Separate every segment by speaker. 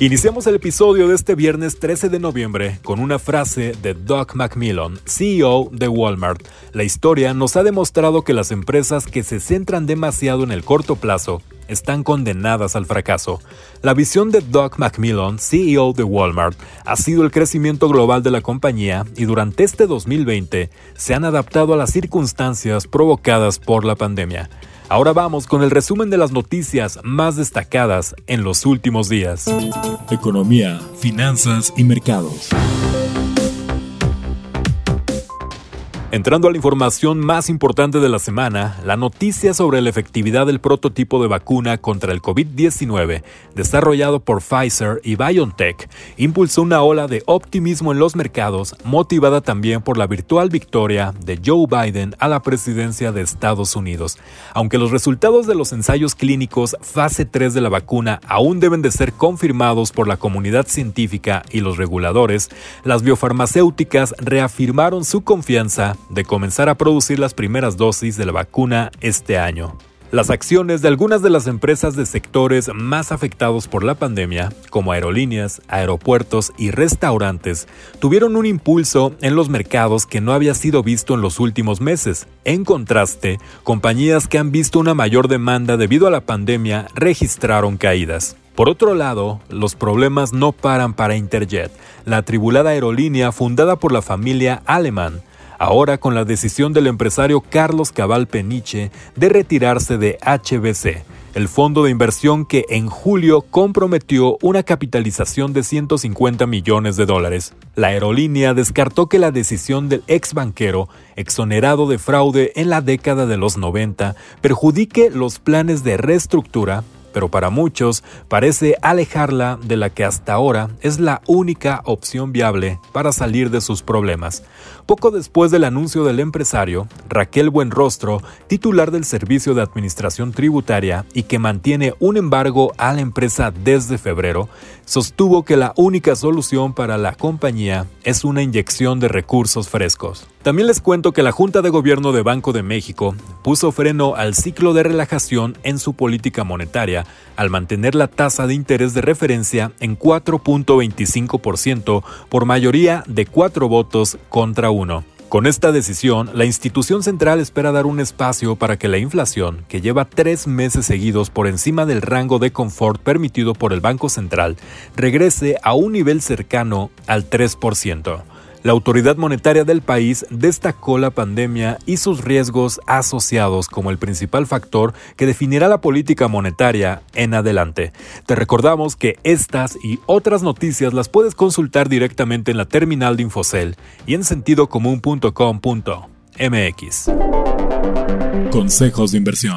Speaker 1: Iniciamos el episodio de este viernes 13 de noviembre con una frase de Doug McMillan, CEO de Walmart. La historia nos ha demostrado que las empresas que se centran demasiado en el corto plazo están condenadas al fracaso. La visión de Doug McMillan, CEO de Walmart, ha sido el crecimiento global de la compañía y durante este 2020 se han adaptado a las circunstancias provocadas por la pandemia. Ahora vamos con el resumen de las noticias más destacadas en los últimos días.
Speaker 2: Economía, finanzas y mercados.
Speaker 1: Entrando a la información más importante de la semana, la noticia sobre la efectividad del prototipo de vacuna contra el COVID-19 desarrollado por Pfizer y BioNTech impulsó una ola de optimismo en los mercados, motivada también por la virtual victoria de Joe Biden a la presidencia de Estados Unidos. Aunque los resultados de los ensayos clínicos fase 3 de la vacuna aún deben de ser confirmados por la comunidad científica y los reguladores, las biofarmacéuticas reafirmaron su confianza de comenzar a producir las primeras dosis de la vacuna este año. Las acciones de algunas de las empresas de sectores más afectados por la pandemia, como aerolíneas, aeropuertos y restaurantes, tuvieron un impulso en los mercados que no había sido visto en los últimos meses. En contraste, compañías que han visto una mayor demanda debido a la pandemia registraron caídas. Por otro lado, los problemas no paran para Interjet, la atribulada aerolínea fundada por la familia Alemán, ahora con la decisión del empresario Carlos Cabal Peniche de retirarse de HBC, el fondo de inversión que en julio comprometió una capitalización de 150 millones de dólares. La aerolínea descartó que la decisión del ex banquero, exonerado de fraude en la década de los 90, perjudique los planes de reestructura pero para muchos parece alejarla de la que hasta ahora es la única opción viable para salir de sus problemas. Poco después del anuncio del empresario, Raquel Buenrostro, titular del Servicio de Administración Tributaria y que mantiene un embargo a la empresa desde febrero, sostuvo que la única solución para la compañía es una inyección de recursos frescos. También les cuento que la Junta de Gobierno de Banco de México puso freno al ciclo de relajación en su política monetaria al mantener la tasa de interés de referencia en 4.25% por mayoría de cuatro votos contra uno. Con esta decisión, la institución central espera dar un espacio para que la inflación, que lleva tres meses seguidos por encima del rango de confort permitido por el Banco Central, regrese a un nivel cercano al 3%. La autoridad monetaria del país destacó la pandemia y sus riesgos asociados como el principal factor que definirá la política monetaria en adelante. Te recordamos que estas y otras noticias las puedes consultar directamente en la terminal de Infocel y en sentidocomún.com.mx.
Speaker 2: Consejos de inversión.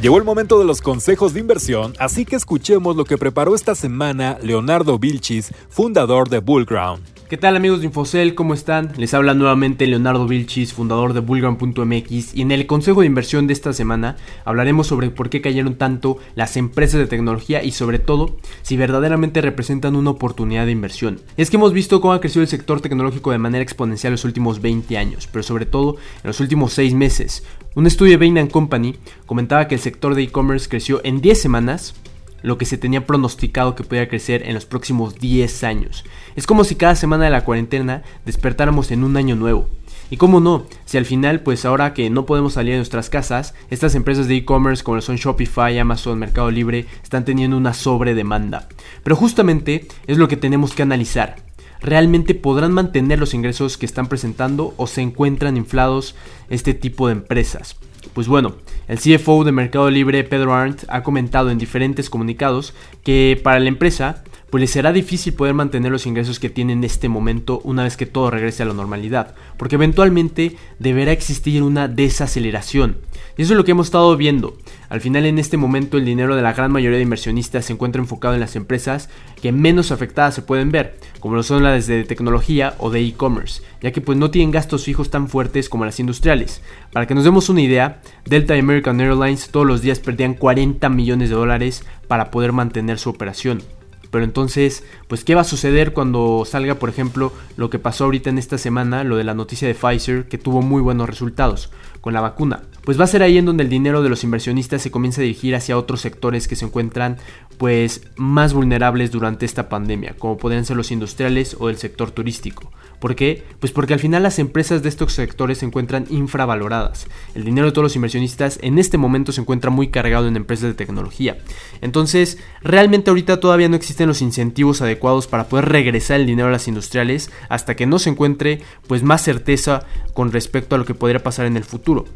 Speaker 1: Llegó el momento de los consejos de inversión, así que escuchemos lo que preparó esta semana Leonardo Vilchis, fundador de Bullground.
Speaker 3: ¿Qué tal amigos de Infocel? ¿Cómo están? Les habla nuevamente Leonardo Vilchis, fundador de Bullground.mx y en el consejo de inversión de esta semana hablaremos sobre por qué cayeron tanto las empresas de tecnología y sobre todo si verdaderamente representan una oportunidad de inversión. Es que hemos visto cómo ha crecido el sector tecnológico de manera exponencial los últimos 20 años, pero sobre todo en los últimos 6 meses. Un estudio de Bain Company comentaba que el sector de e-commerce creció en 10 semanas lo que se tenía pronosticado que podía crecer en los próximos 10 años. Es como si cada semana de la cuarentena despertáramos en un año nuevo. Y cómo no, si al final, pues ahora que no podemos salir de nuestras casas, estas empresas de e-commerce como son Shopify, Amazon, Mercado Libre, están teniendo una sobredemanda. Pero justamente es lo que tenemos que analizar. ¿Realmente podrán mantener los ingresos que están presentando o se encuentran inflados este tipo de empresas? Pues bueno, el CFO de Mercado Libre, Pedro Arndt, ha comentado en diferentes comunicados que para la empresa pues les será difícil poder mantener los ingresos que tienen en este momento una vez que todo regrese a la normalidad, porque eventualmente deberá existir una desaceleración. Y eso es lo que hemos estado viendo. Al final en este momento el dinero de la gran mayoría de inversionistas se encuentra enfocado en las empresas que menos afectadas se pueden ver, como lo son las de tecnología o de e-commerce, ya que pues no tienen gastos fijos tan fuertes como las industriales. Para que nos demos una idea, Delta y American Airlines todos los días perdían 40 millones de dólares para poder mantener su operación. Pero entonces, pues, ¿qué va a suceder cuando salga, por ejemplo, lo que pasó ahorita en esta semana, lo de la noticia de Pfizer, que tuvo muy buenos resultados con la vacuna? Pues va a ser ahí en donde el dinero de los inversionistas se comienza a dirigir hacia otros sectores que se encuentran, pues, más vulnerables durante esta pandemia, como podrían ser los industriales o el sector turístico. ¿Por qué? Pues porque al final las empresas de estos sectores se encuentran infravaloradas. El dinero de todos los inversionistas en este momento se encuentra muy cargado en empresas de tecnología. Entonces, realmente ahorita todavía no existen los incentivos adecuados para poder regresar el dinero a las industriales hasta que no se encuentre pues más certeza con respecto a lo que podría pasar en el futuro.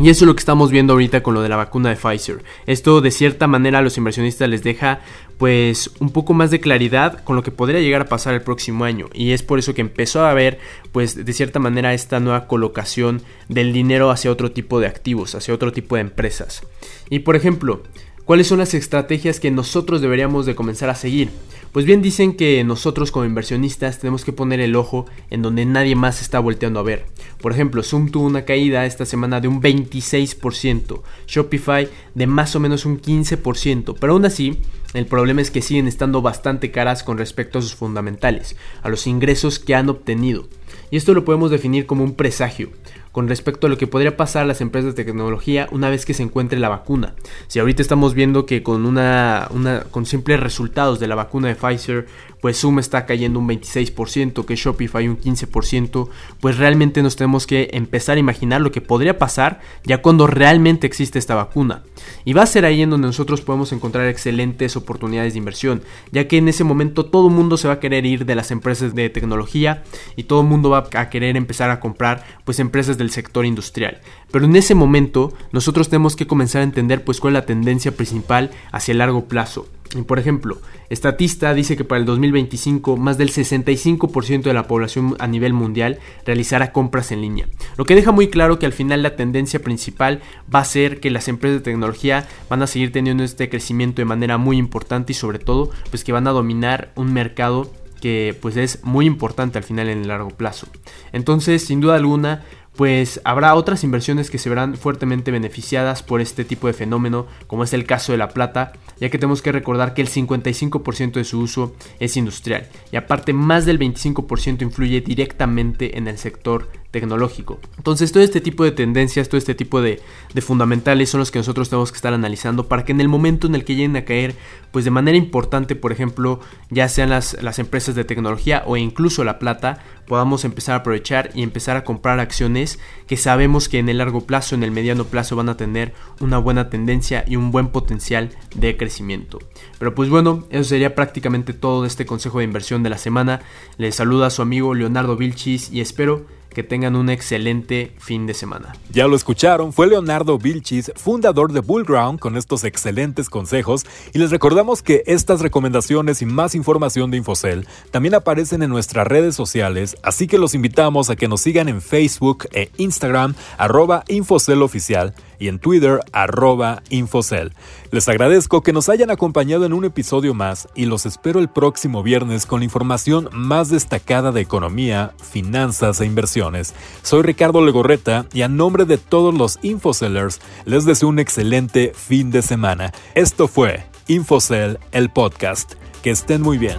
Speaker 3: Y eso es lo que estamos viendo ahorita con lo de la vacuna de Pfizer. Esto de cierta manera a los inversionistas les deja pues un poco más de claridad con lo que podría llegar a pasar el próximo año y es por eso que empezó a haber pues de cierta manera esta nueva colocación del dinero hacia otro tipo de activos, hacia otro tipo de empresas. Y por ejemplo, ¿cuáles son las estrategias que nosotros deberíamos de comenzar a seguir? Pues bien dicen que nosotros como inversionistas tenemos que poner el ojo en donde nadie más está volteando a ver. Por ejemplo, Zoom tuvo una caída esta semana de un 26%, Shopify de más o menos un 15%, pero aún así el problema es que siguen estando bastante caras con respecto a sus fundamentales, a los ingresos que han obtenido. Y esto lo podemos definir como un presagio con respecto a lo que podría pasar a las empresas de tecnología una vez que se encuentre la vacuna. Si ahorita estamos viendo que con una, una con simples resultados de la vacuna de Pfizer, pues Zoom está cayendo un 26%, que Shopify un 15%, pues realmente nos tenemos que empezar a imaginar lo que podría pasar ya cuando realmente existe esta vacuna. Y va a ser ahí en donde nosotros podemos encontrar excelentes oportunidades de inversión, ya que en ese momento todo el mundo se va a querer ir de las empresas de tecnología y todo el mundo va a querer empezar a comprar pues empresas del sector industrial. Pero en ese momento nosotros tenemos que comenzar a entender pues cuál es la tendencia principal hacia el largo plazo. Por ejemplo, Estatista dice que para el 2025 más del 65% de la población a nivel mundial realizará compras en línea, lo que deja muy claro que al final la tendencia principal va a ser que las empresas de tecnología van a seguir teniendo este crecimiento de manera muy importante y sobre todo pues que van a dominar un mercado que pues es muy importante al final en el largo plazo. Entonces, sin duda alguna, pues habrá otras inversiones que se verán fuertemente beneficiadas por este tipo de fenómeno, como es el caso de la plata, ya que tenemos que recordar que el 55% de su uso es industrial y aparte más del 25% influye directamente en el sector tecnológico. Entonces todo este tipo de tendencias, todo este tipo de, fundamentales son los que nosotros tenemos que estar analizando para que en el momento en el que lleguen a caer, pues de manera importante, por ejemplo, ya sean las, las empresas de tecnología o incluso la plata, podamos empezar a aprovechar y empezar a comprar acciones que sabemos que en el largo plazo, en el mediano plazo van a tener una buena tendencia y un buen potencial de crecimiento. Pero pues bueno, eso sería prácticamente todo de este consejo de inversión de la semana. Les saluda a su amigo Leonardo Vilchis y espero que tengan un excelente fin de semana.
Speaker 1: Ya lo escucharon, fue Leonardo Vilchis, fundador de Bullground, con estos excelentes consejos y les recordamos que estas recomendaciones y más información de Infocel también aparecen en nuestras redes sociales, así que los invitamos a que nos sigan en Facebook e Instagram arroba Infocel Oficial y en Twitter arroba Infocel. Les agradezco que nos hayan acompañado en un episodio más y los espero el próximo viernes con la información más destacada de economía, finanzas e inversiones. Soy Ricardo Legorreta y a nombre de todos los Infocellers les deseo un excelente fin de semana. Esto fue Infocel, el podcast. Que estén muy bien.